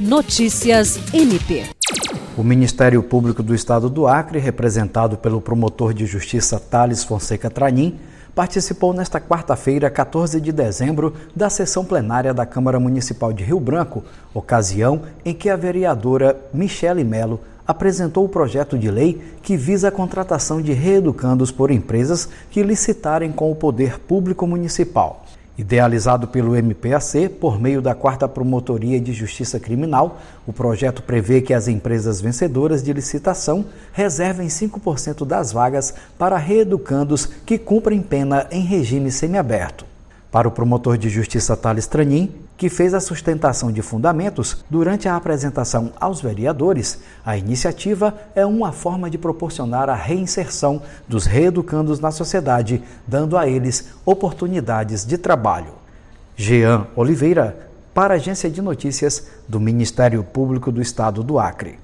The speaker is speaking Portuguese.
Notícias MP. O Ministério Público do Estado do Acre, representado pelo promotor de justiça Thales Fonseca Tranim, participou nesta quarta-feira, 14 de dezembro, da sessão plenária da Câmara Municipal de Rio Branco, ocasião em que a vereadora Michele Melo apresentou o projeto de lei que visa a contratação de reeducandos por empresas que licitarem com o poder público municipal. Idealizado pelo MPAC por meio da Quarta Promotoria de Justiça Criminal, o projeto prevê que as empresas vencedoras de licitação reservem 5% das vagas para reeducandos que cumprem pena em regime semiaberto. Para o promotor de justiça Thales Tranin, que fez a sustentação de fundamentos durante a apresentação aos vereadores, a iniciativa é uma forma de proporcionar a reinserção dos reeducandos na sociedade, dando a eles oportunidades de trabalho. Jean Oliveira, para a Agência de Notícias do Ministério Público do Estado do Acre.